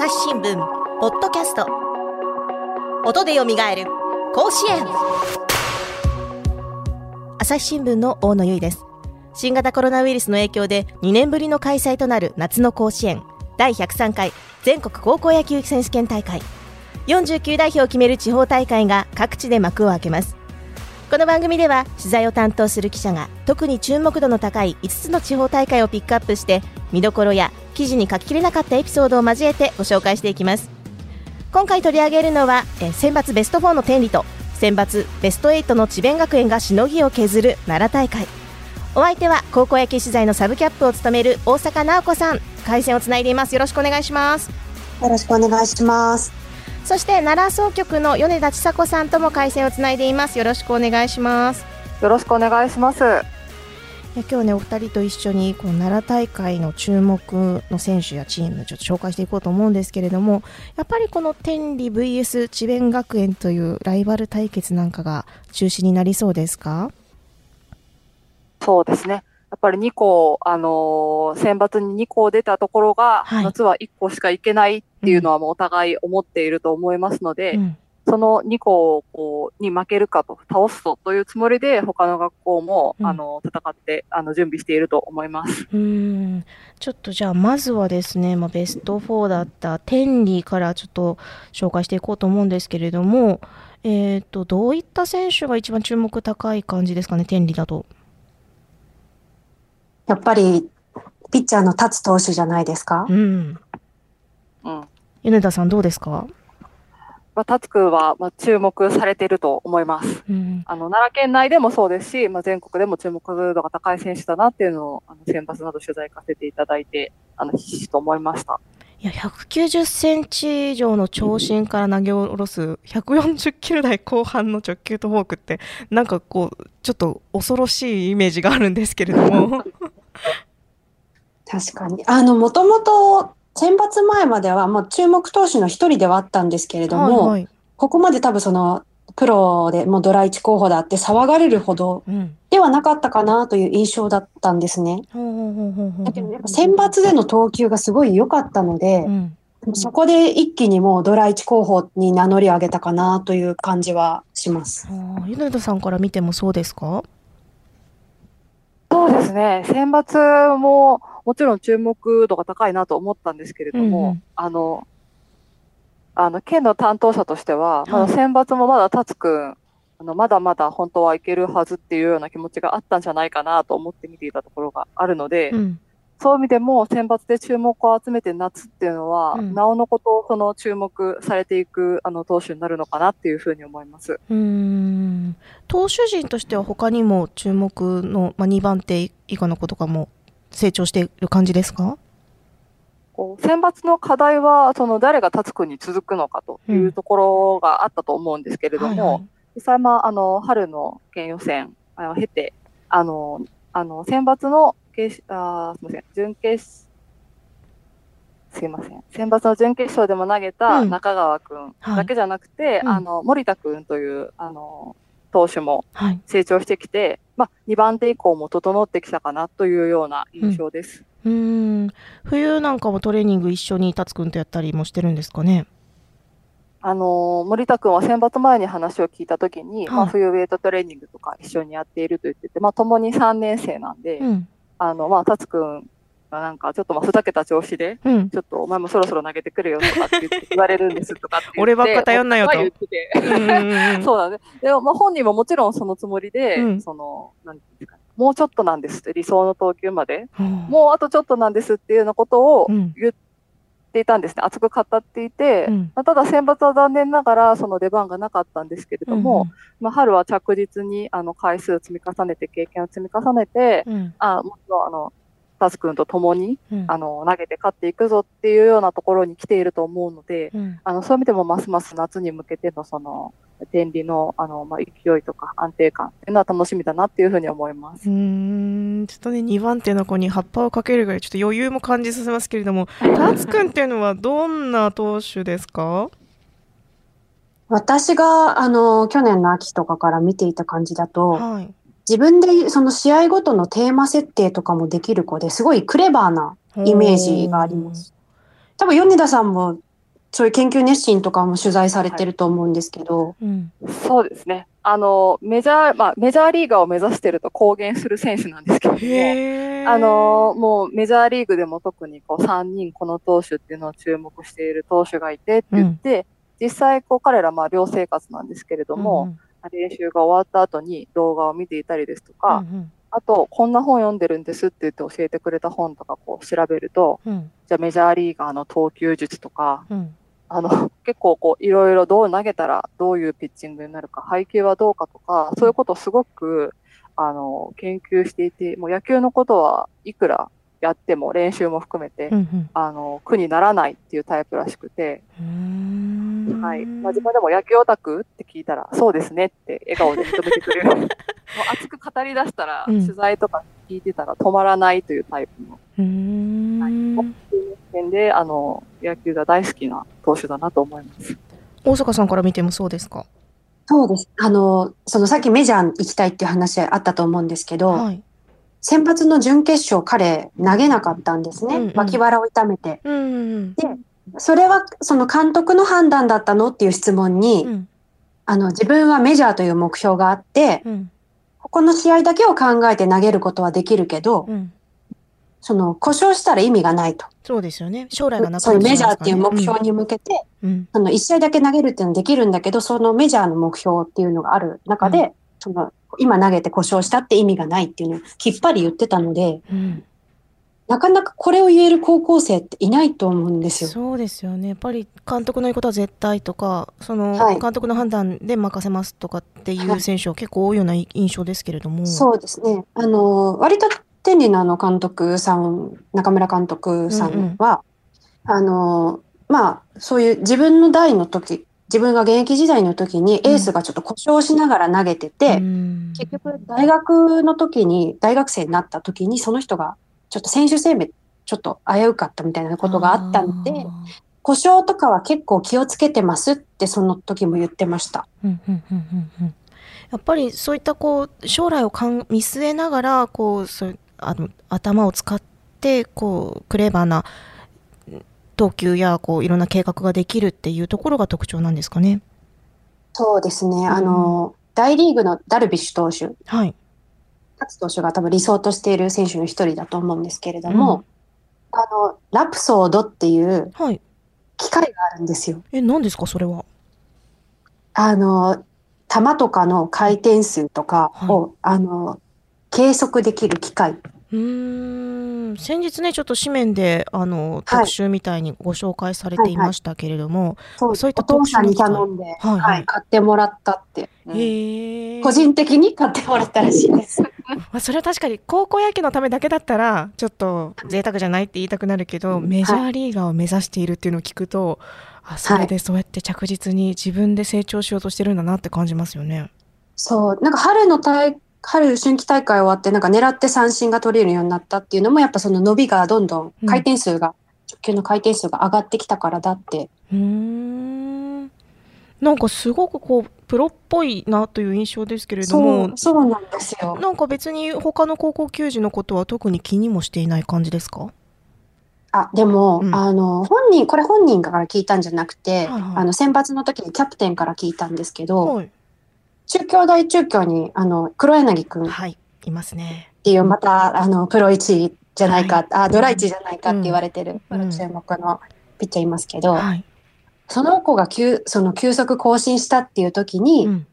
朝日新聞ポッドキャスト。音でよみがえる甲子園。朝日新聞の大野由依です。新型コロナウイルスの影響で2年ぶりの開催となる夏の甲子園。第103回全国高校野球選手権大会。49代表を決める地方大会が各地で幕を開けます。この番組では取材を担当する記者が特に注目度の高い5つの地方大会をピックアップして見どころや記事に書ききれなかったエピソードを交えてご紹介していきます。今回取り上げるのはえ選抜ベスト4の天理と選抜ベスト8の智弁学園がしのぎを削る奈良大会。お相手は高校野球取材のサブキャップを務める大阪直子さん。回線をつないでいます。よろしくお願いします。よろしくお願いします。そして奈良総局の米田千佐子さんとも回線をつないでいます。よろしくお願いします。よろしくお願いします今日ねお二人と一緒にこう奈良大会の注目の選手やチームちょっと紹介していこうと思うんですけれどもやっぱりこの天理 VS 智弁学園というライバル対決なんかが中心になりそうですか？そうですね。やっぱり2校、あのー、選抜に2校出たところが、はい、夏は1校しか行けないっていうのはもうお互い思っていると思いますので、うん、その2校こうに負けるかと、倒すとというつもりで、他の学校も、うん、あの戦ってあの準備していると思いますうんちょっとじゃあ、まずはですね、まあ、ベスト4だった天理からちょっと紹介していこうと思うんですけれども、えーとどういった選手が一番注目高い感じですかね、天理だと。やっぱりピッチャーの立つ投手じゃないですか？うん。うん。米田さんどうですか？まあ、達君は、まあ、注目されていると思います。うん、あの、奈良県内でもそうですし、まあ、全国でも注目度が高い選手だなっていうのを、あの、選抜など取材させていただいて、あの、ひしと思いました。いや、190センチ以上の長身から投げ下ろす、140キロ台後半の直球とフォークって、なんかこう、ちょっと恐ろしいイメージがあるんですけれども。確かに。あの、もともと選抜前まではもう注目投手の一人ではあったんですけれども、はいはい、ここまで多分その、プロでもうドラ1候補だって騒がれるほどではなかったかなという印象だったんですね。だけどやっぱ選抜での投球がすごい良かったので、うん、そこで一気にもうドラ1候補に名乗り上げたかなという感じはします。米田さんから見てもそうですか？そうですね。選抜ももちろん注目度が高いなと思ったんですけれども、うんうん、あの、あの、県の担当者としては、まだ選抜もまだ達くん、あの、まだまだ本当はいけるはずっていうような気持ちがあったんじゃないかなと思って見ていたところがあるので、うん、そういう意味でも選抜で注目を集めて夏っていうのは、うん、なおのことその注目されていくあの投手になるのかなっていうふうに思います。うん。投手陣としては他にも注目の、まあ、2番手以下の子とかも成長している感じですか？選抜の課題は、その誰が立つくに続くのかというところがあったと思うんですけれども、うんはいはい、実際、まあ、あの、春の県予選を経て、あの、あの、選抜の、あすみません、準決、すいません。選抜の準決勝でも投げた中川くんだけじゃなくて、うん。はい、あの、森田くんという、あの、投手も成長してきて、はい、まあ、2番手以降も整ってきたかなというような印象です。うん、ん、冬なんかもトレーニング一緒に達くんとやったりもしてるんですかね？あの森田君は選抜前に話を聞いたときに、はい、まあ、冬ウェイトトレーニングとか一緒にやっていると言ってて、まあ、共に3年生なんで、うん、あの、まあ、達くんがなんかちょっとまあふざけた調子で、うん、ちょっとお前もそろそろ投げてくるよとかって言 われるんですとかって俺ばっか頼んなよと。言ってて。そうだね。でも、まあ、本人ももちろんそのつもりで、うん、その、なんていうんですかね。もうちょっとなんですって理想の投球まで、うん、もうあとちょっとなんですっていうようなことを言っていたんですね。熱く語っていて、うん、まあ、ただ選抜は残念ながらその出番がなかったんですけれども、うん、まあ、春は着実にあの回数を積み重ねて経験を積み重ねて、あもっとあのタス君と共に、うん、あの、投げて勝っていくぞっていうようなところに来ていると思うので、うん、あの、そういう意味でもますます夏に向けてのその、天理の、あの、まあ、勢いとか安定感っていうのは楽しみだなっていうふうに思います。うん、ちょっとね、2番手の子に葉っぱをかけるぐらい、ちょっと余裕も感じさせますけれども、タツ君っていうのはどんな投手ですか？私が、あの、去年の秋とかから見ていた感じだと、はい、自分でその試合ごとのテーマ設定とかもできる子ですごいクレバーなイメージがあります。多分米田さんもそういう研究熱心とかも取材されてると思うんですけど。はいうん、そうですね。あの、メジャー、まあ、メジャーリーガーを目指してると公言する選手なんですけども、あの、もうメジャーリーグでも特にこう3人この投手っていうのを注目している投手がいてって言って、うん、実際こう彼らまあ寮生活なんですけれども、うん練習が終わった後に動画を見ていたりですとか、うんうん、あと、こんな本読んでるんですって言って教えてくれた本とかこう調べると、うん、じゃあメジャーリーガーの投球術とか、うん、あの、結構こう、いろいろどう投げたらどういうピッチングになるか、配球はどうかとか、そういうことをすごく、あの、研究していて、もう野球のことはいくらやっても練習も含めて、うんうん、あの、苦にならないっていうタイプらしくて、はい。まあ、自分でも野球オタクって聞いたら、そうですねって笑顔で認めてくれる。もう熱く語り出したら、うん、取材とか聞いてたら止まらないというタイプの、はい、点で、あの、野球が大好きな投手だなと思います。大阪さんから見てもそうですか？そうです。あの、そのさっきメジャー行きたいっていう話あったと思うんですけど、はい、先発の準決勝彼投げなかったんですね。うんうん、脇腹を痛めて。うんうん、で、それはその監督の判断だったのっていう質問に、うん、あの自分はメジャーという目標があって、うん、ここの試合だけを考えて投げることはできるけど、うん、その故障したら意味がないと。そうですよね。将来がなくなメジャーっていう目標に向けて、その1試合だけ投げるっていうのはできるんだけど、そのメジャーの目標っていうのがある中で、その今投げて故障したって意味がないっていうのをきっぱり言ってたので、なかなかこれを言える高校生っていないと思うんですよ。そうですよね。やっぱり監督の言うことは絶対とか、その監督の判断で任せますとかっていう選手は結構多いような印象ですけれども。はい、そうですね。あの、割と天理のあの監督さん、中村監督さんは、うんうん、あの、まあ、そういう自分の代の時、自分が現役時代の時にエースがちょっと故障しながら投げてて、うん、結局大学の時に、大学生になった時にその人がちょっと選手生命、ちょっと危うかったみたいなことがあったんで、故障とかは結構気をつけてますってその時も言ってました。やっぱりそういったこう将来をかん見据えながらこうそうあの頭を使ってこうクレバーな投球やこういろんな計画ができるっていうところが特徴なんですかね。そうですね。あの、大リーグのダルビッシュ投手。はい。勝投手が多分理想としている選手の一人だと思うんですけれども、うん、あの、ラプソードっていう機械があるんですよ。はい、え、何ですか、それは？あの、球とかの回転数とかを、はい、あの、計測できる機械。うん。先日ねちょっと紙面であの、特集みたいにご紹介されていましたけれども、はいはい、そういった特集に頼んで、はい、はい。はい、買ってもらったって、うん、個人的に買ってもらったらしいです。まあそれは確かに高校野球のためだけだったらちょっと贅沢じゃないって言いたくなるけど、メジャーリーガーを目指しているっていうのを聞くと、あそれでそうやって着実に自分で成長しようとしてるんだなって感じますよね。そう。なんか春の大春春季大会終わってなんか狙って三振が取れるようになったっていうのもやっぱその伸びがどんどん回転数が、うん、直球の回転数が上がってきたからだって。うん。なんかすごくこうプロっぽいなという印象ですけれどもそうなんですよ。なんか別に他の高校球児のことは特に気にもしていない感じですか？あでも、うん、あの本人これ本人から聞いたんじゃなくて、はいはい、あの選抜の時にキャプテンから聞いたんですけど、はい、中京大中京に、あの、黒柳くん。はい、いますね。っていう、また、あの、プロ1じゃないか、はい、あ、ドラ1じゃないかって言われてる、うん、注目のピッチャーいますけど、はい、その子が急、その急速更新したっていう時に、うん、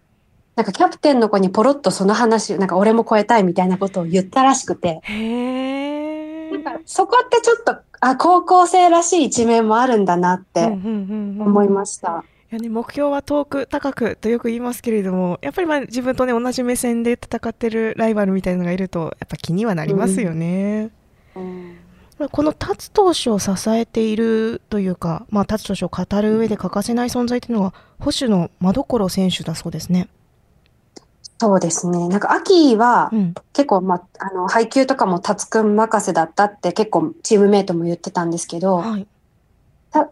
なんかキャプテンの子にポロッとその話、なんか俺も超えたいみたいなことを言ったらしくて、へなんかそこってちょっと、あ、高校生らしい一面もあるんだなって思いました。うんうんうんうんやね、目標は遠く高くとよく言いますけれどもやっぱりまあ自分とね同じ目線で戦ってるライバルみたいなのがいるとやっぱ気にはなりますよね。うんうん、この達投手を支えているというか、まあ、達投手を語る上で欠かせない存在というのは保守の真所選手だそうですね。そうですね。なんか秋は結構、まあ、あの配球とかも達くん任せだったって結構チームメイトも言ってたんですけど、はい、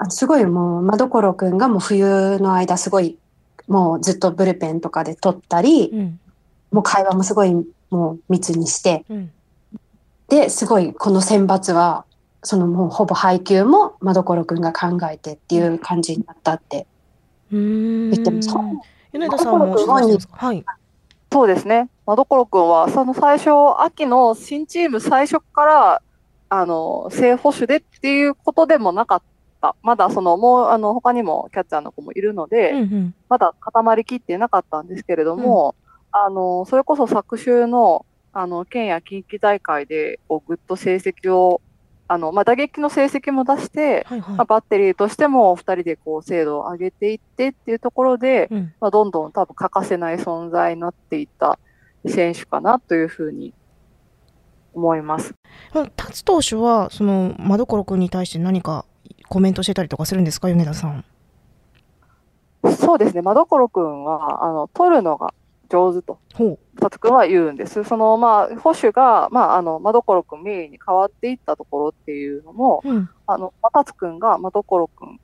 すごいもう、まどころくんがもう冬の間すごい、もうずっとブルペンとかで撮ったり、うん、もう会話もすごいもう密にして、うん、で、すごいこの選抜は、そのもうほぼ配給も真所くんが考えてっていう感じになったって言ってます。米田さんもはい。そうですね。真所くんは、その最初、秋の新チーム最初から、あの、正捕手でっていうことでもなかった。まだその、もう、あの、他にもキャッチャーの子もいるので、うんうん、まだ固まりきってなかったんですけれども、うん、あの、それこそ昨週の、あの、県や近畿大会で、こう、ぐっと成績をあの、まあ、打撃の成績も出して、はいはい、まあ、バッテリーとしても2人でこう精度を上げていってっていうところで、うん、まあ、どんどん多分欠かせない存在になっていった選手かなというふうに思います。達投手は、その、真所君に対して何かコメントしてたりとかするんですか、米田さん。そうですね、真所君は、あの、取るのが上手と、達君は言うんです。その、まあ、保守が、まあ、あの、真所君名に変わっていったところっていうのも、うん、あの、達君が真所君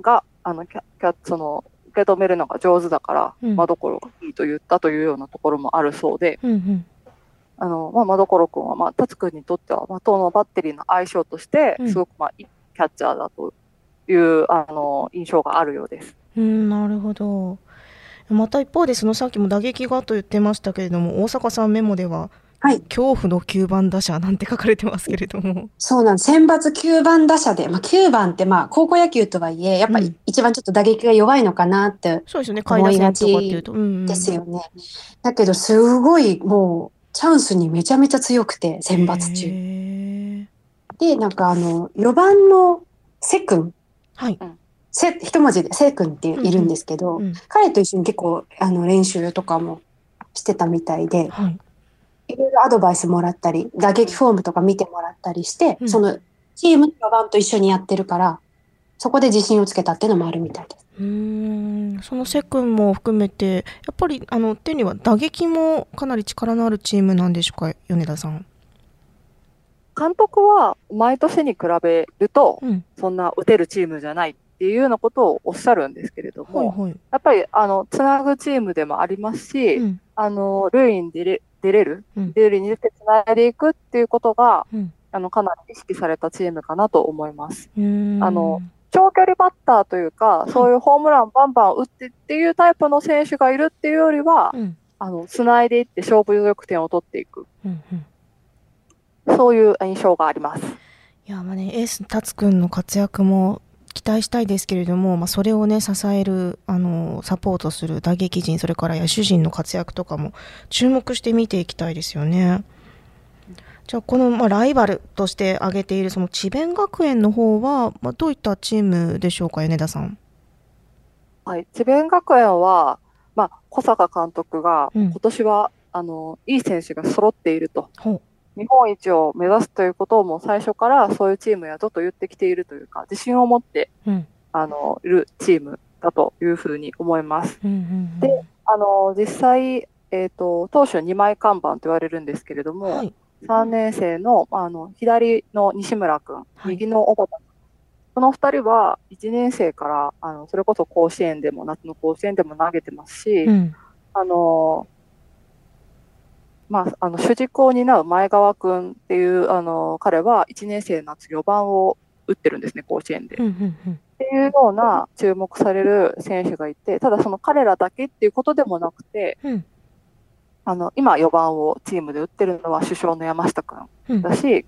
が、あの、キャキャその、受け止めるのが上手だから、うん、真所がいいと言ったというようなところもあるそうで、うんうん、あの、まあ、真所君は、まあ、達君にとっては、まあ、党のバッテリーの相性として、すごく、まあ、いいキャッチャーだという、あの、印象があるようです。うん、なるほど。また一方でそのさっきも打撃がと言ってましたけれども大阪さんメモでははい、恐怖の9番打者なんて書かれてますけれども。そうなん選抜9番打者で、まあ、9番ってまあ高校野球とはいえ、やっぱり一番ちょっと打撃が弱いのかなって思いがちですよね。だけど、すごいもうチャンスにめちゃめちゃ強くて、選抜中。で、なんかあの、4番のセ君。はい。せ一文字で、せい君っているんですけど、うんうん、彼と一緒に結構あの練習とかもしてたみたいで、はい、いろいろアドバイスもらったり、打撃フォームとか見てもらったりして、うん、そのチームの4番と一緒にやってるから、そこで自信をつけたっていうのもあるみたいです。うんそのセ君も含めて、やっぱりあの手には打撃もかなり力のあるチームなんでしょうか、米田さん。監督は毎年に比べると、うん、そんな打てるチームじゃないっていうようなことをおっしゃるんですけれども、はいはい、やっぱり、あの、つなぐチームでもありますし、うん、あの、塁に出れ出れる、うん、塁に出てつないでいくっていうことが、うん、あの、かなり意識されたチームかなと思います。あの、長距離バッターというか、そういうホームランバンバン打ってっていうタイプの選手がいるっていうよりは、あの、つないでいって勝負力点を取っていく。うんうん、そういう印象があります。いや、まあね、エース達君の活躍も期待したいですけれども、まあ、それをね支えるあのサポートする打撃陣それから野手陣の活躍とかも注目して見ていきたいですよね。じゃあこの、まあ、ライバルとして挙げているその智弁学園の方は、まあ、どういったチームでしょうか米田さん。はい、智弁学園は、まあ、小坂監督が今年は、うん、あのいい選手が揃っていると。日本一を目指すということをもう最初からそういうチームやぞと言ってきているというか、自信を持って、うん、あの、いるチームだというふうに思います。うんうんうん、で、あの、実際、えっ、ー、と、当初2枚看板と言われるんですけれども、はい、3年生の、あの、左の西村君、はい、右の小畑君、この2人は1年生から、あの、それこそ甲子園でも、夏の甲子園でも投げてますし、うん、あの、まあ、あの主軸を担う前川君っていうあの彼は1年生の夏4番を打ってるんですね、甲子園で。っていうような注目される選手がいて、ただその彼らだけっていうことでもなくて、あの今4番をチームで打ってるのは主将の山下君だし、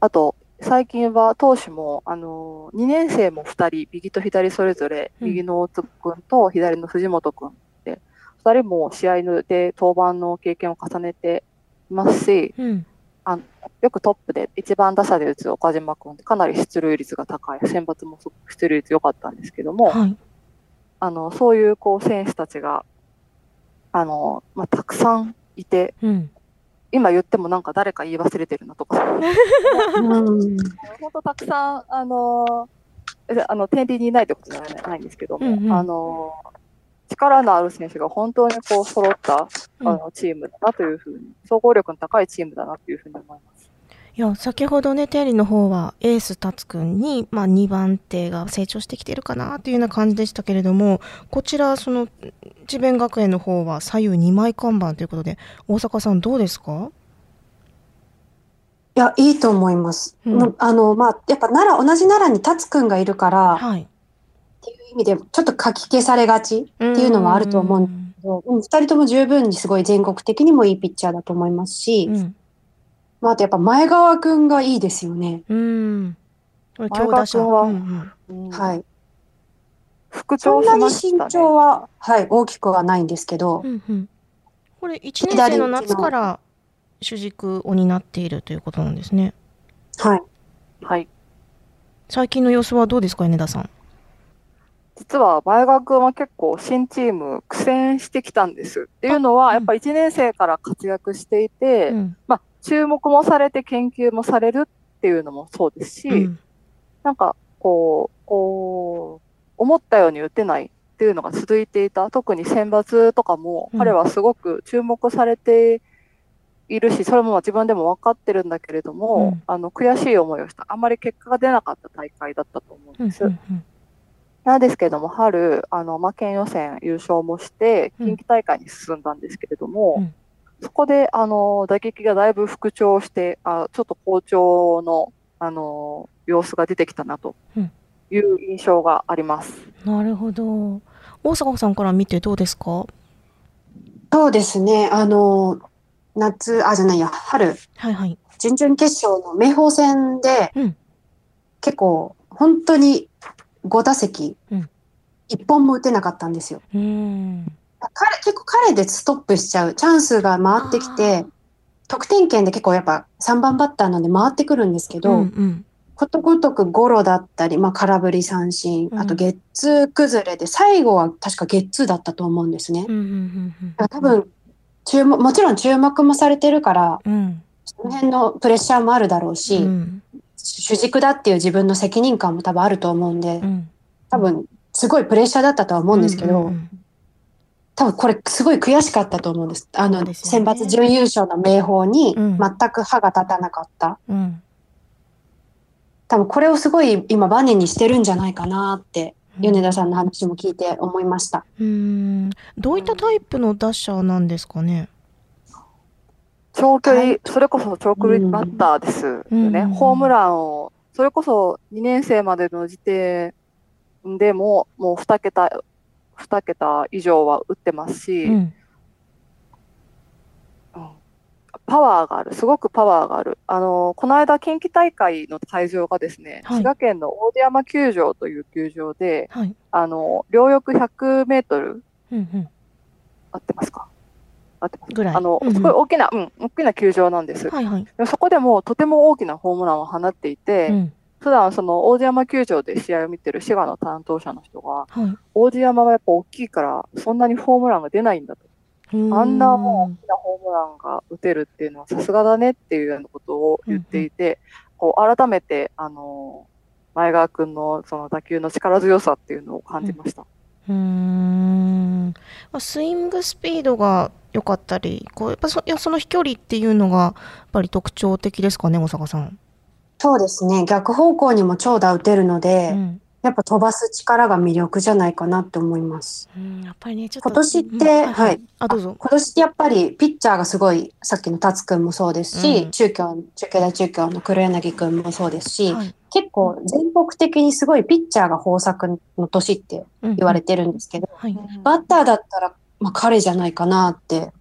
あと最近は投手も、あのー、2年生も2人、右と左それぞれ、右の大津君と左の藤本君人も試合で登板の経験を重ねていますし、うん、あのよくトップで一番打者で打つ岡島君かなり出塁率が高い。選抜もすごく出塁率良かったんですけども、はい、あのそういうこう選手たちがあの、まあ、たくさんいて、うん、今言ってもなんか誰か言い忘れてるなとか。本当たくさんあのあの天理にいないってことじゃないんですけども、うんうん、あの力のある選手が本当にこう揃ったあのチームだなというふうに、総合力の高いチームだなというふうに思います。いや先ほどね、テリーの方はエース達君に、まあ、2番手が成長してきてるかなというような感じでしたけれども、こちら、その智弁学園の方は左右2枚看板ということで、大阪さん、どうですか？いや、いいと思います。うん、あの、まあ、やっぱ奈良、同じ奈良に達くんがいるから、はい、っていう意味で、ちょっと書き消されがちっていうのもあると思うんですけど、二、人とも十分にすごい全国的にもいいピッチャーだと思いますし、うん、まあ、あとやっぱ前川くんがいいですよね。うん。前川くんは、うんうん、はい。ね、そんなに身長は、はい、大きくはないんですけど、うんうん、これ1年生の夏から主軸を担っているということなんですね。はい。はい。最近の様子はどうですか、米田さん。実は前川君は結構新チーム苦戦してきたんです。っていうのは、やっぱ1年生から活躍していて、うん、まあ、注目もされて研究もされるっていうのもそうですし、うん、なんか、こう、こう、思ったように打てないっていうのが続いていた。特に選抜とかも、彼はすごく注目されているし、それも自分でも分かってるんだけれども、うん、あの、悔しい思いをした。あんまり結果が出なかった大会だったと思うんです。うんうんうん、なんですけども、春、あの、まあ、県予選優勝もして、近畿大会に進んだんですけれども、うん、そこで、あの、打撃がだいぶ復調して、あちょっと好調の、あの、様子が出てきたなという印象があります。なるほど。大阪さんから見てどうですか？そうですね。あの、夏、あ、じゃないや、春、はいはい。準々決勝の明豊戦で、うん、結構、本当に5打席、うん、1本も打てなかったんですよ。うん。彼結構彼でストップしちゃう。チャンスが回ってきて、得点圏で結構やっぱ3番バッターなんで回ってくるんですけど、うんうん、ことごとくゴロだったり、まあ空振り三振、あとゲッツー崩れで、最後は確かゲッツーだったと思うんですね。多分注目、もちろん注目もされてるから、うん、その辺のプレッシャーもあるだろうし、うん、主軸だっていう自分の責任感も多分あると思うんで、うん、多分すごいプレッシャーだったとは思うんですけど、多分これすごい悔しかったと思うんです。あの、ね、選抜準優勝の明豊に全く歯が立たなかった。多分これをすごい今バネにしてるんじゃないかなって米田さんの話も聞いて思いました。うん、どういったタイプの打者なんですかね？長距離、それこそ長距離バッターですよね。うん、ホームランを、それこそ2年生までの時点でも、もう2桁、2桁以上は打ってますし、うん。パワーがある、すごくパワーがある。あの、この間、近畿大会の会場がですね、はい、滋賀県の大出山球場という球場で、はい、あの、両翼100メートル、うんうん、合ってますか？合ってますぐらい。あの、うんうん、すごい大きな、うん、大きな球場なんです。はいはい、そこでもとても大きなホームランを放っていて、うん、普段その大出山球場で試合を見てる滋賀の担当者の人が、はい、大出山はやっぱ大きいから、そんなにホームランが出ないんだと。あんなもう大きなホームランが打てるっていうのはさすがだねっていうようなことを言っていて、こう改めて、あの、前川君のその打球の力強さっていうのを感じました。うん、スイングスピードが良かったり、こうやっぱそその飛距離っていうのがやっぱり特徴的ですかね、大阪さん。そうですね。逆方向にも長打打てるので、うん、やっぱ飛ばす力が魅力じゃないかなって思います。うん、やっぱりね、ちょっと。今年って、うん、はい。あ、どうぞ。今年ってやっぱりピッチャーがすごい、さっきの達くんもそうですし、うん、中京、中京大中京の黒柳くんもそうですし、はい、結構全国的にすごいピッチャーが豊作の年って言われてるんですけど、うんはい、バッターだったら、まあ彼じゃないかなって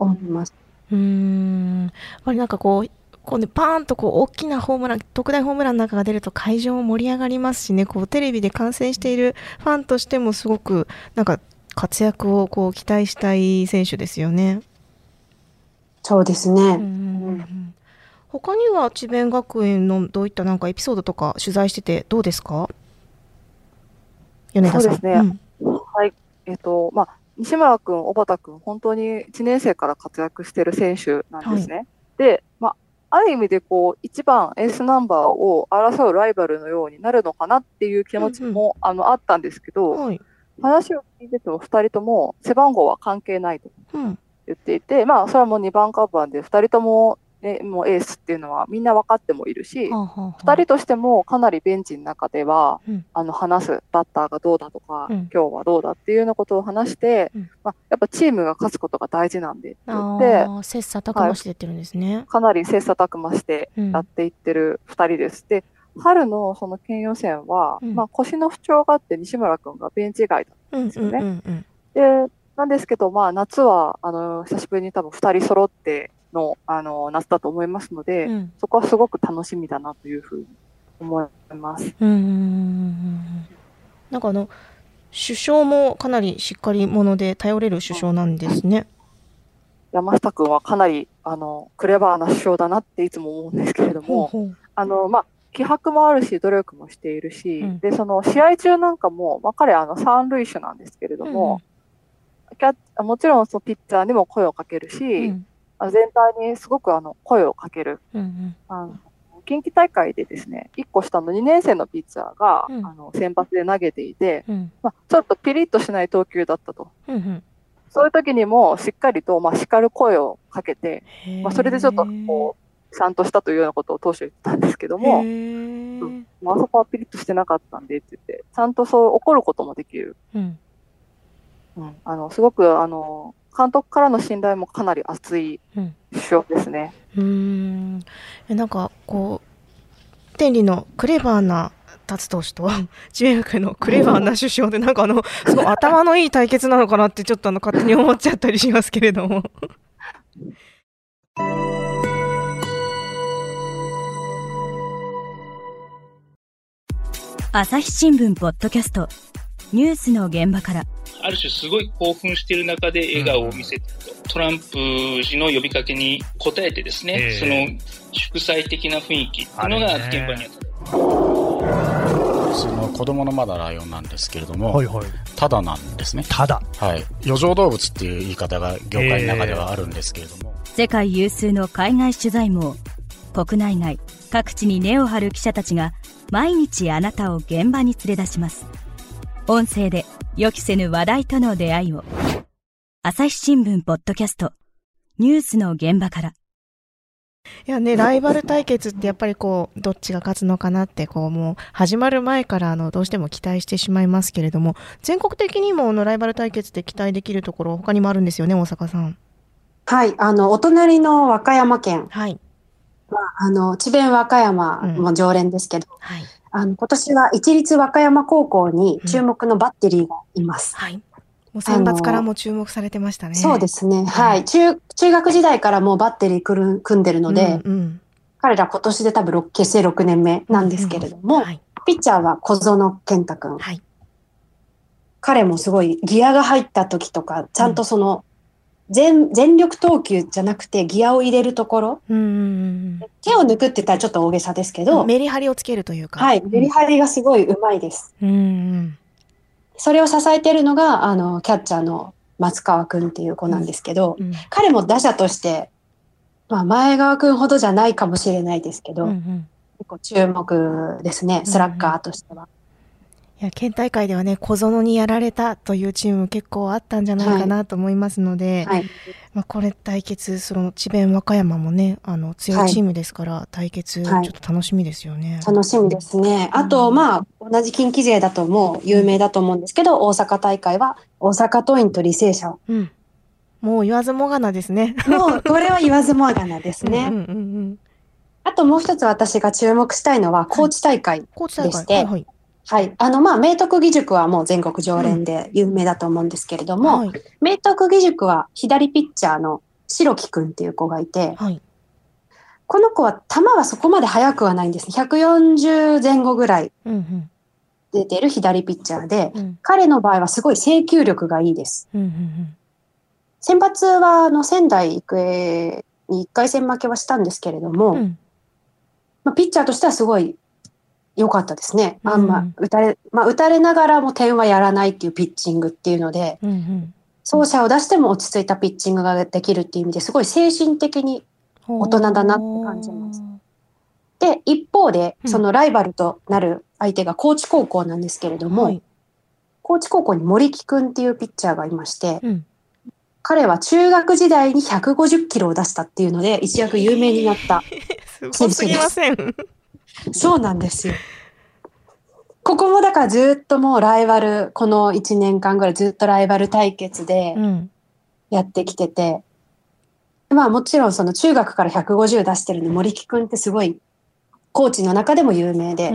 思います。うん。やっぱりなんかこう、こうね、パーンとこう大きなホームラン、特大ホームランなんかが出ると会場も盛り上がりますしね、こうテレビで観戦しているファンとしてもすごくなんか活躍をこう期待したい選手ですよね。そうですね。うん、他には智弁学園のどういったなんかエピソードとか取材しててどうですか？米田さん。そうですね。うん、はい。えっ、ー、と、まあ、西村君、小畑君、本当に1年生から活躍している選手なんですね。はい、で、まあ、ある意味でこう、一番エースナンバーを争うライバルのようになるのかなっていう気持ちも、うんうん、あの、あったんですけど、はい、話を聞いてても二人とも背番号は関係ないと言っていて、うん、まあ、それはもう2番カバーで二人ともね、もうエースっていうのはみんな分かってもいるし、はあはあ、2人としてもかなりベンチの中では、うん、あの話すバッターがどうだとか、うん、今日はどうだっていうようなことを話して、うん、まあ、やっぱチームが勝つことが大事なんでって言って切磋琢磨してってるんですね、はい、かなり切磋琢磨してやっていってる2人です。で春のその県予選は、まあ、腰の不調があって西村君がベンチ外だったんですよね。でなんですけど、まあ、夏はあの久しぶりに多分2人揃ってのあの夏だと思いますので、うん、そこはすごく楽しみだなというふうに思います。うんなんかあの首相もかなりしっかり者で頼れる首相なんですね。山下君はかなりあのクレバーな首相だなっていつも思うんですけれども、ほうほう。あのまあ気迫もあるし努力もしているし、うん、でその試合中なんかも、まあ、彼あの三塁手なんですけれども、うん、キャもちろんそのピッチャーにも声をかけるし、うん、全体にすごくあの声をかける、うんうん、あの近畿大会でですね1個下の2年生のピッチャーが、うん、あの先発で投げていて、うん、まあ、ちょっとピリッとしない投球だったと、うんうん、そういう時にもしっかりと、まあ、叱る声をかけて、まあ、それでちょっとこうちゃんとしたというようなことを当初言ったんですけども、うん、あそこはピリッとしてなかったんでって言ってちゃんとそう怒ることもできる、うん。あのすごくあの監督からの信頼もかなり厚い首相ですね。うん、うんなんかこう天理のクレバーな達投手と智弁学のクレバーな首相でなんかあのすごい頭のいい対決なのかなってちょっとあの勝手に思っちゃったりしますけれども。朝日新聞ポッドキャスト。ニュースの現場からある種すごい興奮している中で笑顔を見せてると、トランプ氏の呼びかけに応えてですね、えー、その祝祭的な雰囲気っていうのが現場にあった。その子供のまだライオンなんですけれども、はいはい、ただなんですね。ただ。はい。余剰動物っていう言い方が業界の中ではあるんですけれども。えー、世界有数の海外取材網、国内外、各地に根を張る記者たちが毎日あなたを現場に連れ出します。音声で予期せぬ話題との出会いを。朝日新聞ポッドキャスト、ニュースの現場から。いやね、ライバル対決ってやっぱりこう、どっちが勝つのかなって、こう、もう、始まる前から、あの、どうしても期待してしまいますけれども、全国的にも、の、ライバル対決で期待できるところ、他にもあるんですよね、大阪さん。はい、あの、お隣の和歌山県。はい。まあ、あの、智弁和歌山も常連ですけど、うん、はい。あの、今年は一律和歌山高校に注目のバッテリーがいます。うん、はい。もう選抜からも注目されてましたね。そうですね。はい。中、中学時代からもうバッテリーくる組んでるので、うんうん、彼ら今年で多分結成6年目なんですけれども、うんはい、ピッチャーは小園健太君。はい。彼もすごいギアが入った時とか、ちゃんとその、全全力投球じゃなくてギアを入れるところ、うん、手を抜くって言ったらちょっと大げさですけど、メリハリをつけるというか。はい、メリハリがすごいうまいです。うん、それを支えているのが、あの、キャッチャーの松川君っていう子なんですけど、うん、彼も打者として、まあ、前川君ほどじゃないかもしれないですけど、うんうん、結構注目ですね、スラッガーとしては。いや県大会ではね小園にやられたというチーム結構あったんじゃないかなと思いますので、はい。はい、まあ、これ対決その智弁和歌山もねあの強いチームですから、はい、対決ちょっと楽しみですよね。楽しみですね。あと、まあ同じ近畿勢だともう有名だと思うんですけど、大阪大会は大阪桐蔭と履正社うん、もう言わずもがなですね。もうこれは言わずもがなですね。うんうんうんうん。あともう一つ私が注目したいのは高知大会でして、はいはいはい。あの、まあ、明徳義塾はもう全国常連で有名だと思うんですけれども、うんはい、明徳義塾は左ピッチャーの白木くんっていう子がいて、はい、この子は球はそこまで速くはないんですね。140前後ぐらい出てる左ピッチャーで、うん、彼の場合はすごい制球力がいいです。うんうんうん、選抜はあの仙台育英に1回戦負けはしたんですけれども、うん、まあ、ピッチャーとしてはすごい良かったですね。あんま、打たれ、まあ、打たれながらも点はやらないっていうピッチングっていうので、うんうん、走者を出しても落ち着いたピッチングができるっていう意味ですごい精神的に大人だなって感じます。で、一方で、そのライバルとなる相手が高知高校なんですけれども、はい、高知高校に森木くんっていうピッチャーがいまして、うん、彼は中学時代に150キロを出したっていうので、一躍有名になった すごすぎません。そうなんですよ。ここもだからずっともうライバル、この1年間ぐらいずっとライバル対決でやってきてて、うん、まあもちろんその中学から150出してるの森木くんってすごいコーチの中でも有名で、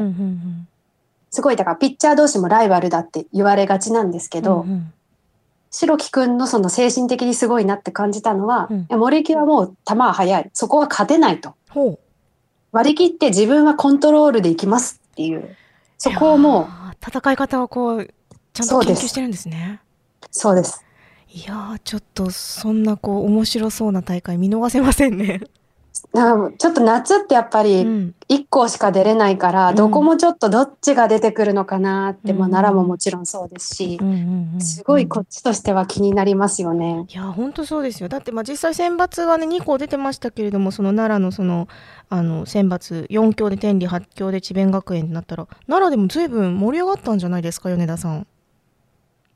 すごいだからピッチャー同士もライバルだって言われがちなんですけど、うんうん。白木くんのその精神的にすごいなって感じたのは、うん、森木はもう球は速い。そこは勝てないと。割り切って自分はコントロールでいきますっていう。そこをもう。戦い方をこう、ちゃんと研究してるんですね。そうです。いやちょっとそんなこう面白そうな大会見逃せませんね。ちょっと夏ってやっぱり1校しか出れないから、うん、どこもちょっとどっちが出てくるのかなって、うん、まあ、奈良ももちろんそうですし、すごいこっちとしては気になりますよね。いや本当そうですよ。だってまあ実際選抜はね2校出てましたけれどもその奈良のそのあの選抜4強で天理8強で智弁学園になったら奈良でも随分盛り上がったんじゃないですか米田さん。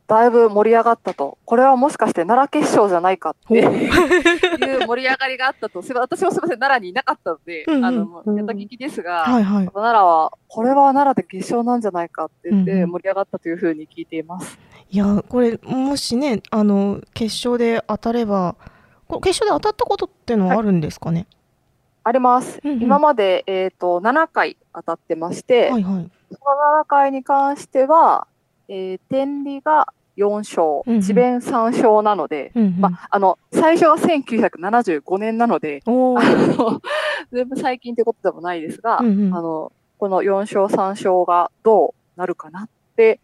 だいぶ盛り上がったと、これはもしかして奈良決勝じゃないかって。いう盛り上がりがあったと、私もすみません、奈良にいなかったので、うんうん、あの、ネタ聞きですが、はいはい、奈良は、これは奈良で決勝なんじゃないかって言って盛り上がったというふうに聞いています。いや、これ、もしね、あの、決勝で当たれば、決勝で当たったことっていうのはあるんですかね、はい、あります。うんうん、今まで、えっ、ー、と、7回当たってまして、はいはい、その7回に関しては、えー、天理が4勝、智弁3勝なので、うんうん、まあ、あの、最初は1975年なので、あの、全部最近ってことでもないですが、うんうん、あの、この4勝3勝がどうなるかなって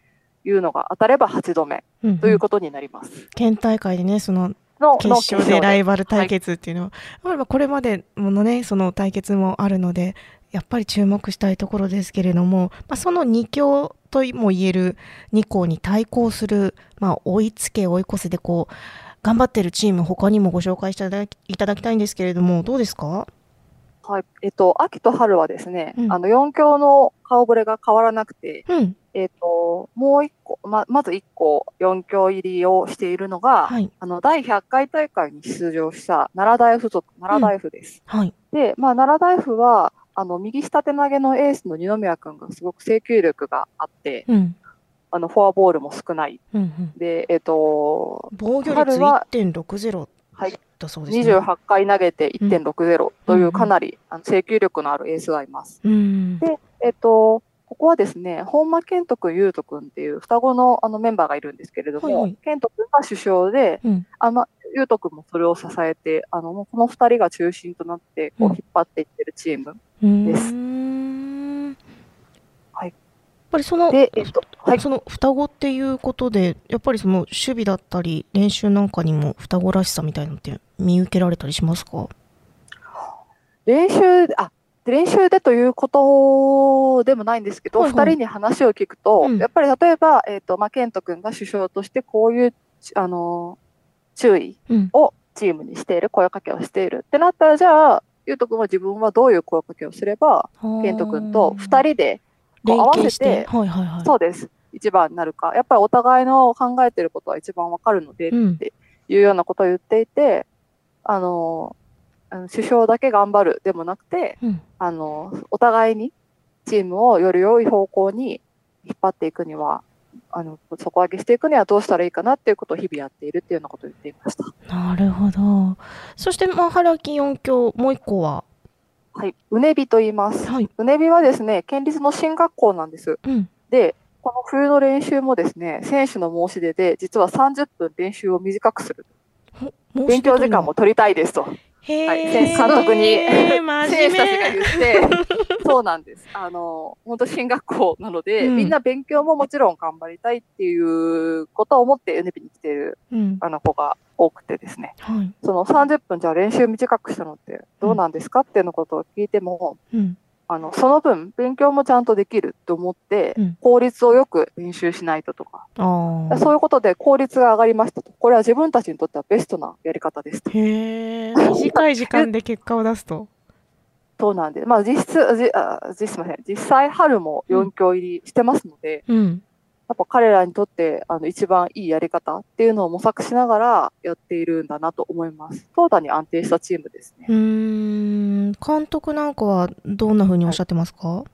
いうのが当たれば8度目ということになります。うんうん、県大会でね、その、決勝でライバル対決っていうのは、はい、これまでのね、その対決もあるので、やっぱり注目したいところですけれども、まあ、その2強とも言える2校に対抗する、まあ、追いつけ追い越せでこう頑張ってるチーム他にもご紹介していただきたいんですけれどもどうですか？はい、えっと、秋と春はですね、うん、あの4強の顔ぶれが変わらなくて、うん、えっと、もう1個、ままず1個4強入りをしているのが、はい、あの第100回大会に出場した奈良大附属、奈良大附です。うん。はい、で、まあ、奈良大附は、あの、右下手投げのエースの二宮君がすごく制球力があって、うん、あの、フォアボールも少ない。うんうん、で、えっ、ー、と、防御率1.60はい。だそうですね、28回投げて1.60というかなり、あの制球力のあるエースがいます。うん、で、えっ、ー、と、ここはですね、本間健人君、優斗君っていう双子のあのメンバーがいるんですけれども、はい、健人君が首相で、うん、あの、優斗君もそれを支えて、あの、この二人が中心となって、こう、引っ張っていってるチームです。はい。やっぱりその、えっとはい、その双子っていうことで、やっぱりその守備だったり、練習なんかにも双子らしさみたいなのって見受けられたりしますか？練習、あ、練習でということでもないんですけど、二、はいはい、人に話を聞くと、うん、やっぱり例えば、えっ、ー、と、まあ、ケント君が首相としてこういう、あの、注意をチームにしている、声かけをしているってなったら、じゃあ、ゆうとくんは自分はどういう声かけをすれば、けんとくんと二人でこう合わせて、はいはいはい、そうです。一番になるか。やっぱりお互いの考えてることは一番わかるので、っていうようなことを言っていて、あの、あの首相だけ頑張るでもなくて、うん、あの、お互いにチームをより良い方向に引っ張っていくには、あの底上げしていくにはどうしたらいいかなっていうことを日々やっているっていうようなことを言っていました。なるほど。そして、まあ、原木四教、もう一個は？はい、うねびと言います。はい、うねびはですね、県立の進学校なんです。うん、で、この冬の練習もですね、選手の申し出で、実は30分練習を短くする。勉強時間も取りたいですと。はい、監督に。選手たちが言って、そうなんです。あの、本当進学校なので、うん、みんな勉強ももちろん頑張りたいっていうことを思って NP に来ている、うん、あの子が多くてですね、はい、その30分じゃ練習短くしたのってどうなんですかっていうのことを聞いても、うん、あの、その分、勉強もちゃんとできると思って、うん、効率をよく練習しないととか、そういうことで効率が上がりましたと。これは自分たちにとってはベストなやり方ですと。へ短い時間で結果を出すと。そうなんです。まあ実質、じあ実すみません。実際春も4強入りしてますので、うん、やっぱ彼らにとってあの一番いいやり方っていうのを模索しながらやっているんだなと思います。投打に安定したチームですね。うん、監督なんかはどんなふうにおっしゃってますか、はい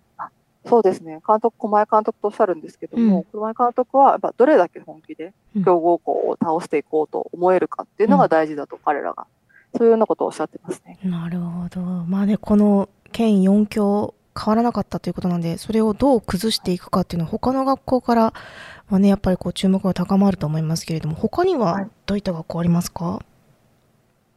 そうですね。監督、小前監督とおっしゃるんですけども、うん、小前監督は、やっぱどれだけ本気で強豪校を倒していこうと思えるかっていうのが大事だと、彼らが。そういうようなことをおっしゃってますね。なるほど。まあね、この県4強変わらなかったということなんで、それをどう崩していくかっていうのは、他の学校からはね、やっぱりこう注目が高まると思いますけれども、他にはどういった学校ありますか、は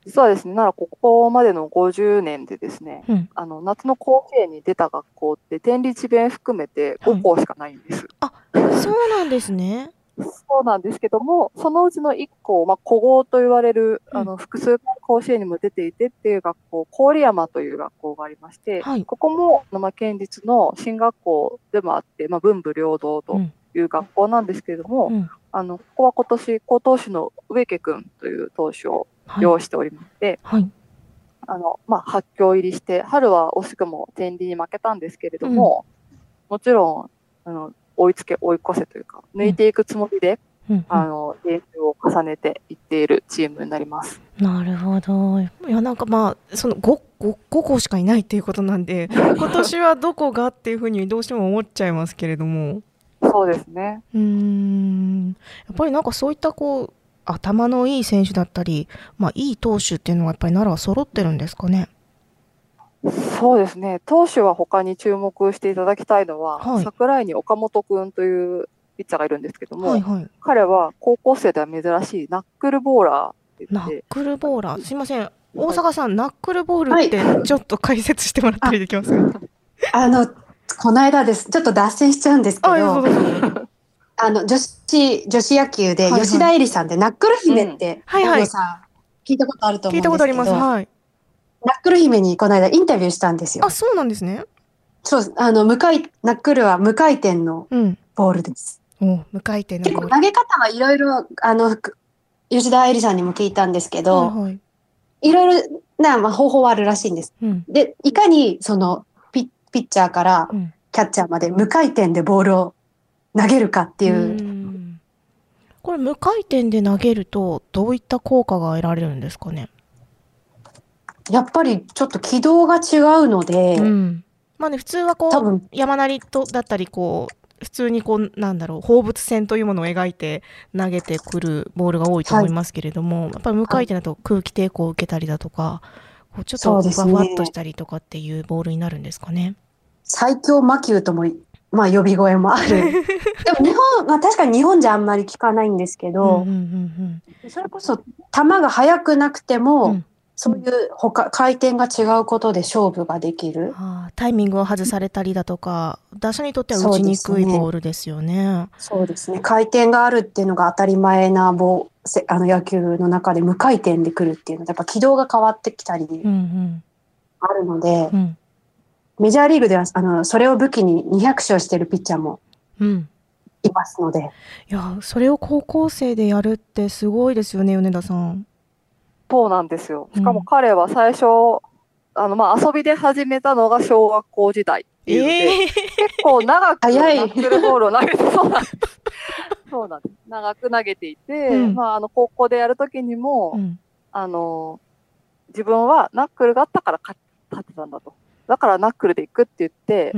い、実はですね、ならここまでの50年でですね、うん、あの夏の甲子園に出た学校って天理地弁含めて5校しかないんです。はい、あ、そうなんですね。そうなんですけども、そのうちの1校、まあ、古豪と言われる、あの、複数回甲子園にも出ていてっていう学校、郡山という学校がありまして、はい、ここも、まあ、県立の進学校でもあって、まあ、文武両道という学校なんですけれども、うん、あの、ここは今年、高投手の植家君という投手を擁しておりまして、はい、はい、あの、まあ、発狂入りして、春は惜しくも天理に負けたんですけれども、うん、もちろん、あの、追いつけ追い越せというか、抜いていくつもりで、うん、あの、練習を重ねていっているチームになります。なるほど。いや、なんかまあ、その 5, 5, 5校しかいないっていうことなんで、今年はどこがっていうふうにどうしても思っちゃいますけれども。そうですね。うん。やっぱりなんかそういったこう、頭のいい選手だったり、まあ、いい投手っていうのはやっぱり奈良は揃ってるんですかね。そうですね。投手は他に注目していただきたいのは、はい、桜井に岡本君というピッチャーがいるんですけども、はいはい、彼は高校生では珍しいナックルボーラーナックルボーラー？すいません。大阪さん、ナックルボールってちょっと解説してもらったりできますか、あの、この間です。ちょっと脱線しちゃうんですけど、あの、女子、女子野球で吉田絵里さんで、ナックル姫って、はいはい、聞いたことあると思うんですけど、聞いたことあります。はい。ナックル姫にこの間インタビューしたんですよ。あ、そうなんですね。そう、あの、無回、ナックルは無回転のボールです。うん、お無回転のボール。投げ方はいろいろ、あの、吉田愛理さんにも聞いたんですけど、はい、いろいろな、まあ、方法はあるらしいんです。うん、で、いかにそのピピッチャーからキャッチャーまで無回転でボールを投げるかっていう。うこれ無回転で投げるとどういった効果が得られるんですかね？やっぱりちょっと軌道が違うので、うん、まあね、普通はこう、山なりとだったり、こう、普通にこう、なんだろう、放物線というものを描いて投げてくるボールが多いと思いますけれども、はい、やっぱり無回転だと空気抵抗を受けたりだとか、こうちょっとふわふわっとしたりとかっていうボールになるんですかね。最強魔球とも、まあ呼び声もある。でも日本、まあ確かに日本じゃあんまり聞かないんですけど、それこそ球が速くなくても、うんそういう他回転が違うことで勝負ができる、あ、タイミングを外されたりだとか打者にとっては打ちにくいボールですよね。そうですね。回転があるっていうのが当たり前なボあの野球の中で無回転で来るっていうのはやっぱ軌道が変わってきたりあるので、うん。うん、メジャーリーグではあのそれを武器に200勝してるピッチャーもいますので、うん、いやそれを高校生でやるってすごいですよね米田さん。そうなんですよ。しかも彼は最初、うん、あの、まあ、遊びで始めたのが小学校時代っていうので、えー、結構長くナックルボールを投げて、そうなんです。そうなんです。長く投げていて、うん、まあ、あの、高校でやるときにも、うん、あの、自分はナックルがあったから勝ってたんだと。だからナックルで行くって言って、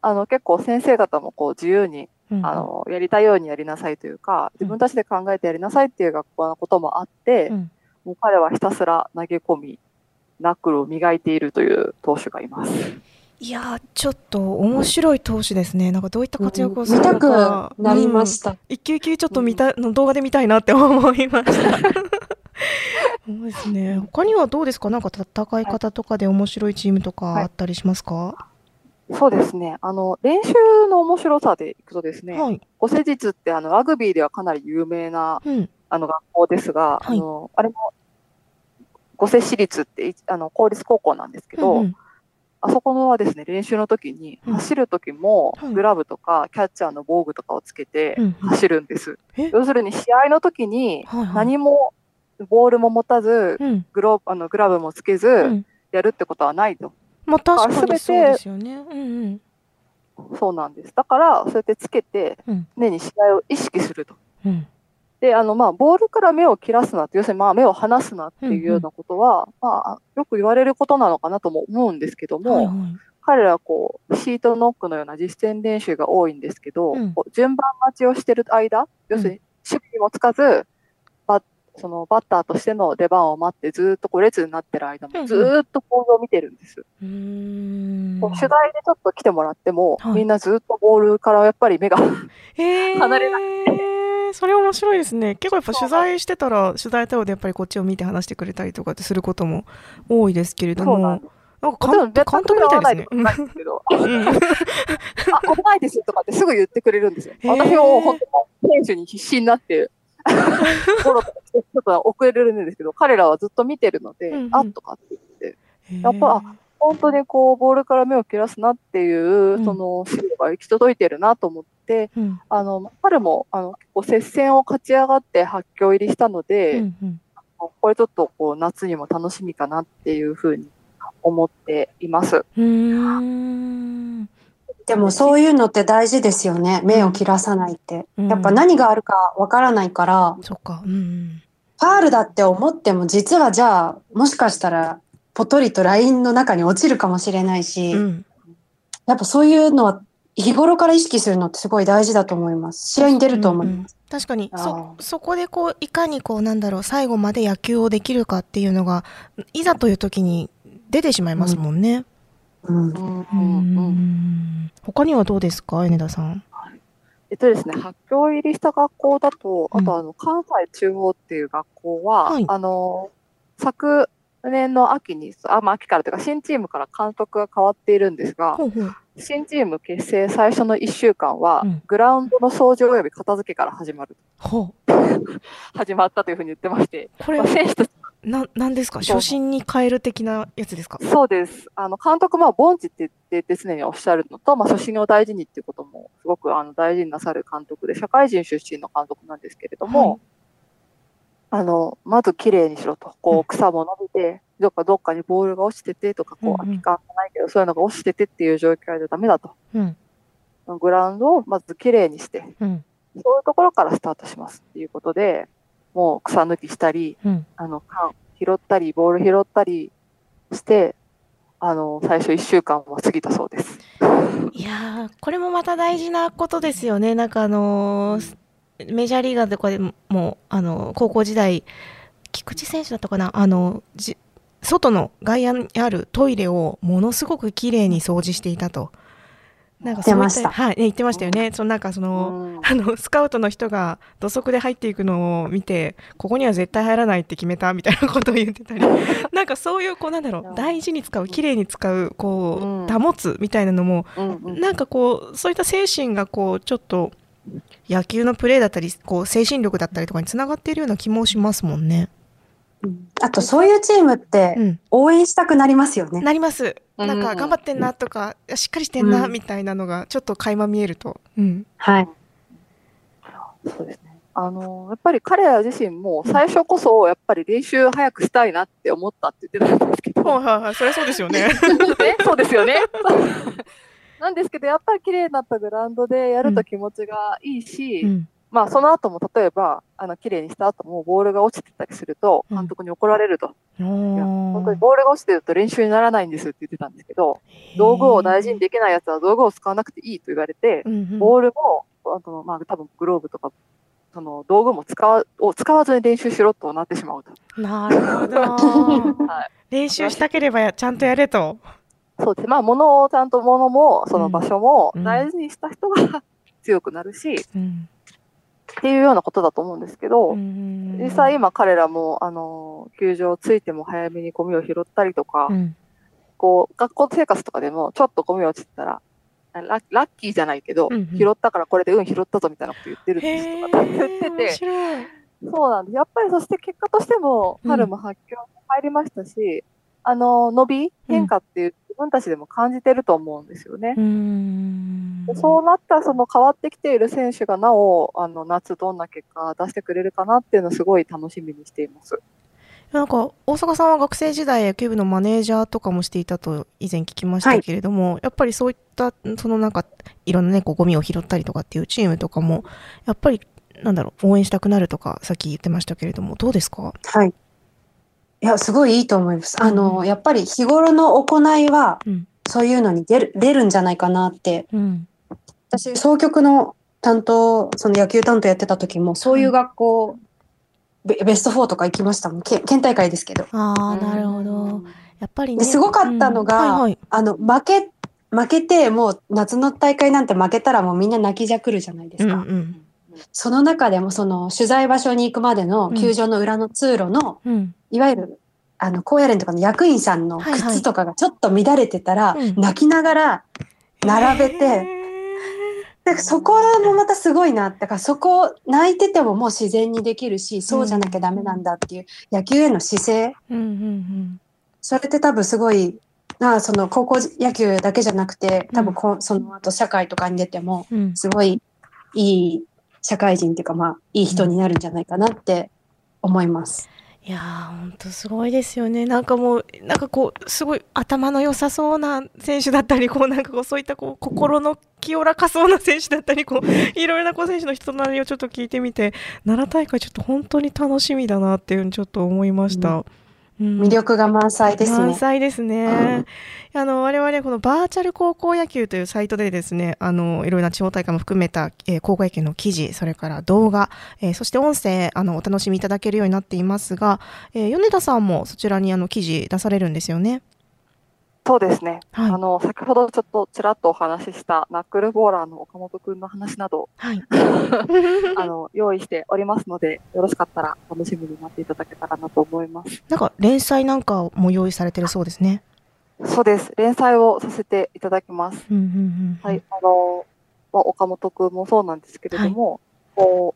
あの、結構先生方もこう自由にあの、やりたいようにやりなさいというか、自分たちで考えてやりなさいっていう学校のこともあって、うん、もう彼はひたすら投げ込み、ナックルを磨いているという投手がいます。いやちょっと面白い投手ですね。なんかどういった活躍をするのか、見たくなりました。うん、一球一球ちょっと見た、の動画で見たいなって思いました。そうですね。他にはどうですか？なんか戦い方とかで面白いチームとかあったりしますか、はい、そうですね。あの、練習の面白さでいくとですね、はい、五施術ってあの、ラグビーではかなり有名な、うん、あの学校ですが、はい、あの、あれも五瀬市立ってあの公立高校なんですけど、うんうん、あそこのはですね、練習の時に、走る時も、グラブとか、キャッチャーの防具とかをつけて走るんです。うんうん、要するに、試合の時に、何も、ボールも持たず、グロあのグラブもつけず、やるってことはないと。まあ、確かにそうですよね。うんうん。そうなんです。だから、そうやってつけて、常に試合を意識すると。うん、で、あの、まあ、ボールから目を切らすなって、要するに、まあ、目を離すなっていうようなことは、うんうん、まあ、よく言われることなのかなとも思うんですけども、はいはい、彼らはこう、シートノックのような実践練習が多いんですけど、うん、順番待ちをしてる間、要するに、守備にもつかず、バそのバッターとしての出番を待って、ずっとこう列になってる間も、ずっとボールを見てるんです。うん、取材でちょっと来てもらっても、はい、みんなずっとボールからやっぱり目が離れない。それ面白いですね。結構やっぱ取材してたら、取材対応でやっぱりこっちを見て話してくれたりとかってすることも多いですけれども。なんか監督みたいですね。ないですけど。あ、危ないですとかってすぐ言ってくれるんですよ。私も本当選手に必死になって、フォローとかちょっと遅れるんですけど、彼らはずっと見てるので、うんうん、あとかって言って、やっぱ、本当にこう、ボールから目を切らすなっていう、その、資料が行き届いてるなと思って、うん、あの、彼も、あの、結構接戦を勝ち上がって発狂入りしたので、うんうん、これちょっとこう、夏にも楽しみかなっていうふうに思っています。でもそういうのって大事ですよね。目を切らさないって。うん、やっぱ何があるかわからないから、そっか。うん、ファールだって思っても実はじゃあ、もしかしたらポトリとラインの中に落ちるかもしれないし、うん、やっぱそういうのは日頃から意識するのってすごい大事だと思います。試合に出ると思います。うんうん、確かにそ、そこでこう、いかにこう、なんだろう、最後まで野球をできるかっていうのが、いざという時に出てしまいますもんね。他にはどうですか、米田さん。えっとですね、発表入りした学校だと、あとあの、関西中央っていう学校は、はい、あの、昨年の秋に、あ、まあ秋からというか、新チームから監督が変わっているんですが、ほうほう。新チーム結成最初の1週間は、うん、グラウンドの掃除及び片付けから始まる。始まったというふうに言ってまして、これ、まあ、選手たちな、なんですか？初心に変える的なやつですか？そうです。あの、監督も、凡事って言って常におっしゃるのと、まあ、初心を大事にっていうことも、すごくあの大事になさる監督で、社会人出身の監督なんですけれども、はい、あの、まず綺麗にしろと。こう、草も伸びて、どっかどっかにボールが落ちててとか、こう、空き缶がないけど、そういうのが落ちててっていう状況でダメだと。うん、グラウンドをまず綺麗にして、うん、そういうところからスタートしますっていうことで、もう草抜きしたり、うん、あの、缶拾ったり、ボール拾ったりして、あの、最初1週間は過ぎたそうです。いやこれもまた大事なことですよね。なんかあのー、メジャーリーガーとかでも、あの、高校時代、菊池選手だったかな、あの、外の外野にあるトイレをものすごく綺麗に掃除していたと。なんかそういった、はい、ね、言ってましたよね。そのなんかその、あの、スカウトの人が土足で入っていくのを見て、ここには絶対入らないって決めたみたいなことを言ってたり、なんかそういう、こうなんだろう、大事に使う、綺麗に使う、こう、保つみたいなのも、なんかこう、そういった精神がこう、ちょっと、野球のプレーだったり、こう、精神力だったりとかにつながっているような気もしますもんね。あとそういうチームって応援したくなりますよね。なります。なんか頑張ってんなとか、しっかりしてんなみたいなのがちょっと垣間見えると。うん。はい。そうですね。あの、やっぱり彼ら自身も最初こそやっぱり練習早くしたいなって思ったって言ってたんですけど。はいはいはい、そりゃそうですよね。そうですよね。なんですけど、やっぱり綺麗になったグラウンドでやると気持ちがいいし、うんまあ、その後も例えば、あの、綺麗にした後もボールが落ちてたりすると、監督に怒られると。うん、本当にボールが落ちてると練習にならないんですって言ってたんですけど、道具を大事にできないやつは道具を使わなくていいと言われて、うんうん、ボールも、あの、まあ、多分グローブとか、その道具も使わを使わずに練習しろとなってしまうと。なるほど。はい、練習したければちゃんとやれと。そうです。まあ、物をちゃんと物も、その場所も大事にした人が 強くなるし、うん。っていうようなことだと思うんですけど、実際今彼らも、あの、球場ついても早めにゴミを拾ったりとか、うん、こう、学校生活とかでも、ちょっとゴミ落ちてたら、ララッキーじゃないけど、うんうん、拾ったからこれで運拾ったぞみたいなこと言ってるんですとか言ってて、そうなんです。やっぱりそして結果としても、春も発狂に入りましたし、あの、伸び、変化っていう、自分たちでも感じてると思うんですよね。うそうなったその変わってきている選手がなお、あの、夏どんな結果出してくれるかなっていうのをすごい楽しみにしています。なんか大阪さんは学生時代野球部のマネージャーとかもしていたと以前聞きましたけれども、はい、やっぱりそういったそのなんかいろんなねこうゴミを拾ったりとかっていうチームとかもやっぱりなんだろう応援したくなるとかさっき言ってましたけれどもどうですか？はいいやすごいいいと思います。あの、うん、やっぱり日頃の行いは、そういうのに出る出るんじゃないかなって、うん、私総局の担当その野球担当やってた時もそういう学校ベベスト4とか行きましたもん。県大会ですけど。ああ、なるほど。やっぱりね。すごかったのが、はい、あの、負け、負けて、もう夏の大会なんて負けたらもうみんな泣きじゃくるじゃないですか。うんうん、その中でもその取材場所に行くまでの球場の裏の通路の、うん、いわゆるあの高野連とかの役員さんの靴とかがちょっと乱れてたら、はいはい、泣きながら並べて、でそこもまたすごいな。だからそこ泣いててももう自然にできるし、そうじゃなきゃダメなんだっていう野球への姿勢。うん。うん。うん、それって多分すごい、なその高校野球だけじゃなくて、多分こ、その後社会とかに出ても、すごいいい社会人っていうか、まあ、いい人になるんじゃないかなって思います。いやー、本当すごいですよね。なんかもう、なんかこう、すごい頭の良さそうな選手だったり、こう、なんかこう、そういったこう、心の清らかそうな選手だったり、こう、いろいろなこう選手の人なりをちょっと聞いてみて、奈良大会ちょっと本当に楽しみだなっていうふうにちょっと思いました。うん魅力が満載ですね。満載ですね。あの、我々このバーチャル高校野球というサイトでですね、あの、いろいろな地方大会も含めた、えー、高校野球の記事、それから動画、えー、そして音声、あの、お楽しみいただけるようになっていますが、えー、米田さんもそちらにあの、記事出されるんですよね。そうですね。はい、あの、先ほどちょっとちらっとお話ししたナックルボーラーの岡本くんの話など、はい、あの、用意しておりますので、よろしかったら楽しみに待っていただけたらなと思います。なんか連載なんかも用意されてるそうですね。そうです。連載をさせていただきます。はい。あの、まあ、岡本くんもそうなんですけれども、はい、こ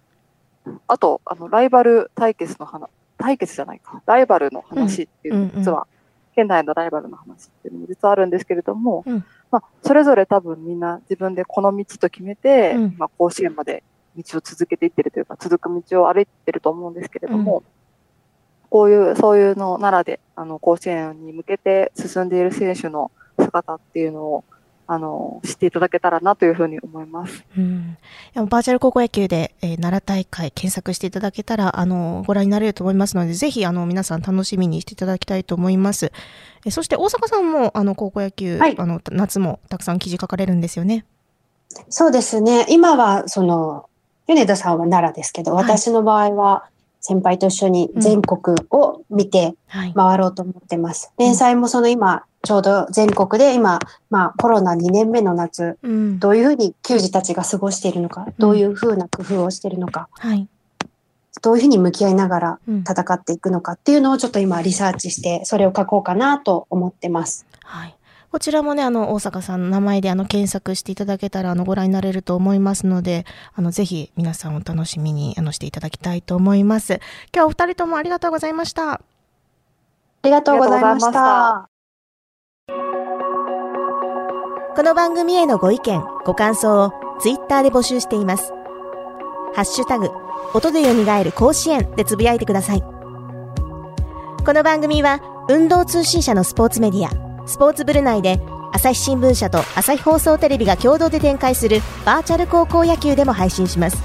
う、あと、あの、ライバル対決の話、対決じゃないか、ライバルの話っていうの実は、県内のライバルの話っていうのも実はあるんですけれども、うん、まあ、それぞれ多分みんな自分でこの道と決めて、うん、まあ、甲子園まで道を続けていってるというか、続く道を歩いてると思うんですけれども、うん、こういう、そういうの奈良で、あの、甲子園に向けて進んでいる選手の姿っていうのを、あの、知っていただけたらなというふうに思います。うん。バーチャル高校野球で、えー、奈良大会検索していただけたら、あの、ご覧になれると思いますので、ぜひ、あの、皆さん楽しみにしていただきたいと思います。えそして、大阪さんも、あの、高校野球、はい、あの、夏もたくさん記事書かれるんですよね。そうですね。今は、その、米田さんは奈良ですけど、私の場合は、先輩と一緒に全国を見て回ろうと思ってます。連載もその今、ちょうど全国で今、まあコロナ2年目の夏、うん、どういうふうに球児たちが過ごしているのか、どういうふうな工夫をしているのか、はい、どういうふうに向き合いながら戦っていくのかっていうのをちょっと今リサーチして、それを書こうかなと思ってます。はい。こちらもね、あの、大阪さんの名前であの、検索していただけたら、あの、ご覧になれると思いますので、あの、ぜひ皆さんお楽しみに、あの、していただきたいと思います。今日はお二人ともありがとうございました。ありがとうございました。この番組へのご意見、ご感想をツイッターで募集しています。ハッシュタグ、音で蘇る甲子園でつぶやいてください。この番組は、運動通信社のスポーツメディア、スポーツブル内で、朝日新聞社と朝日放送テレビが共同で展開するバーチャル高校野球でも配信します。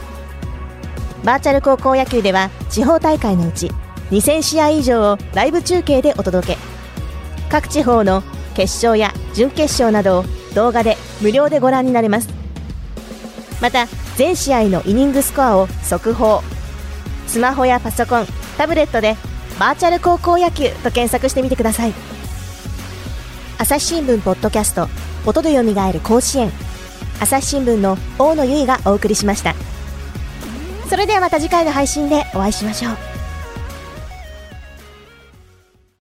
バーチャル高校野球では、地方大会のうち、2000試合以上をライブ中継でお届け。各地方の決勝や準決勝などを動画で無料でご覧になれます。また全試合のイニングスコアを速報。スマホやパソコンタブレットでバーチャル高校野球と検索してみてください。朝日新聞ポッドキャスト音でよみがえる甲子園。朝日新聞の大野由依がお送りしました。それではまた次回の配信でお会いしましょう。